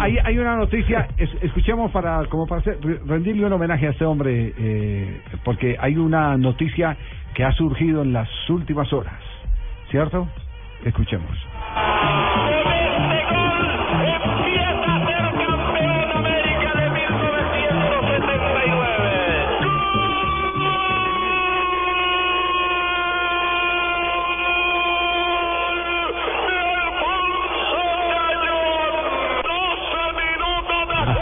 hay, hay una noticia, es- escuchemos para como para rendirle un homenaje a este hombre, eh, porque hay una noticia que ha surgido en las últimas horas, ¿cierto? Escuchemos.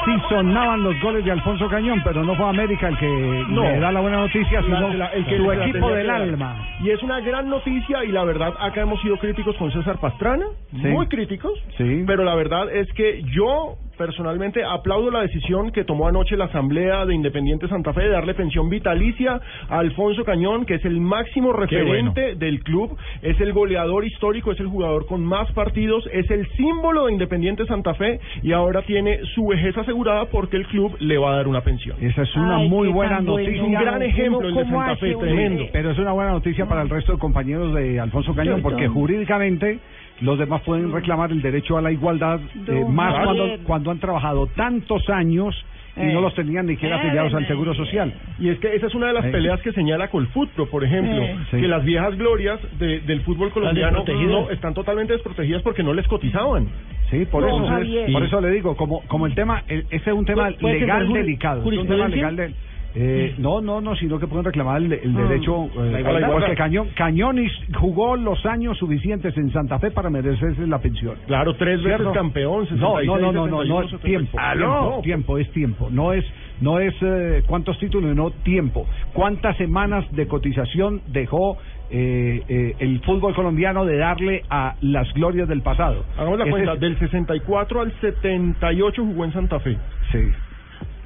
Así sonaban los goles de Alfonso Cañón, pero no fue América el que No. le da la buena noticia, sino La- la- el que su equipo del alma. Y es una gran noticia y la verdad acá hemos sido críticos con César Pastrana, Sí. muy críticos, Sí. pero la verdad es que yo personalmente aplaudo la decisión que tomó anoche la Asamblea de Independiente Santa Fe de darle pensión vitalicia a Alfonso Cañón, que es el máximo referente del club, es el goleador histórico, es el jugador con más partidos, es el símbolo de Independiente Santa Fe y ahora tiene su vejez asegurada porque el club le va a dar una pensión. Esa es una Ay, muy buena noticia. Un gran ejemplo el de ¿Cómo Santa Fe, tremendo. Pero es una buena noticia para el resto de compañeros de Alfonso Cañón, porque jurídicamente los demás pueden reclamar el derecho a la igualdad, eh, más cuando, cuando han trabajado tantos años y Eh. no los tenían ni siquiera Eh, afiliados al eh, Seguro Social. Y es que esa es una de las Eh. peleas que señala Colfutro, por ejemplo, Eh. Sí. que las viejas glorias de- del fútbol colombiano no, están totalmente desprotegidas porque no les cotizaban. Sí, por No, eso, Javier. por eso le digo, como como el tema, el- ese es un tema ¿Puede- puede legal delicado, es un tema legal de- eh, no, no, no, sino que pueden reclamar el, el Ah. derecho, eh, La igualdad. porque Cañón, Cañonis jugó los años suficientes en Santa Fe para merecerse la pensión. Claro, tres veces ¿Cierto? campeón, No, 66, no, no, no, no, 71, no es tiempo. 75. Tiempo, tiempo, es tiempo. No es, no es eh, cuántos títulos, no tiempo. ¿Cuántas semanas de cotización dejó eh, eh, el fútbol colombiano de darle a las glorias del pasado? Hagamos la Ese cuenta, es- del 64 al 78 jugó en Santa Fe. Sí.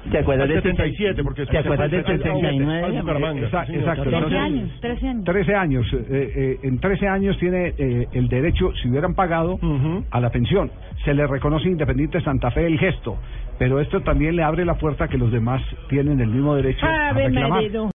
¿Te acuerdas del 77, porque ¿Te acuerdas del al- al- al- 69? al Bucaramanga, Exacto, sí, señor. exacto. 13 Entonces- años, 13 años. 13 años. eh, eh, en 13 años tiene eh, el derecho, si hubieran pagado, Ujú. a la pensión. Se le reconoce Independiente Santa Fe el gesto, pero esto también le abre la puerta a que los demás tienen el mismo derecho a reclamar.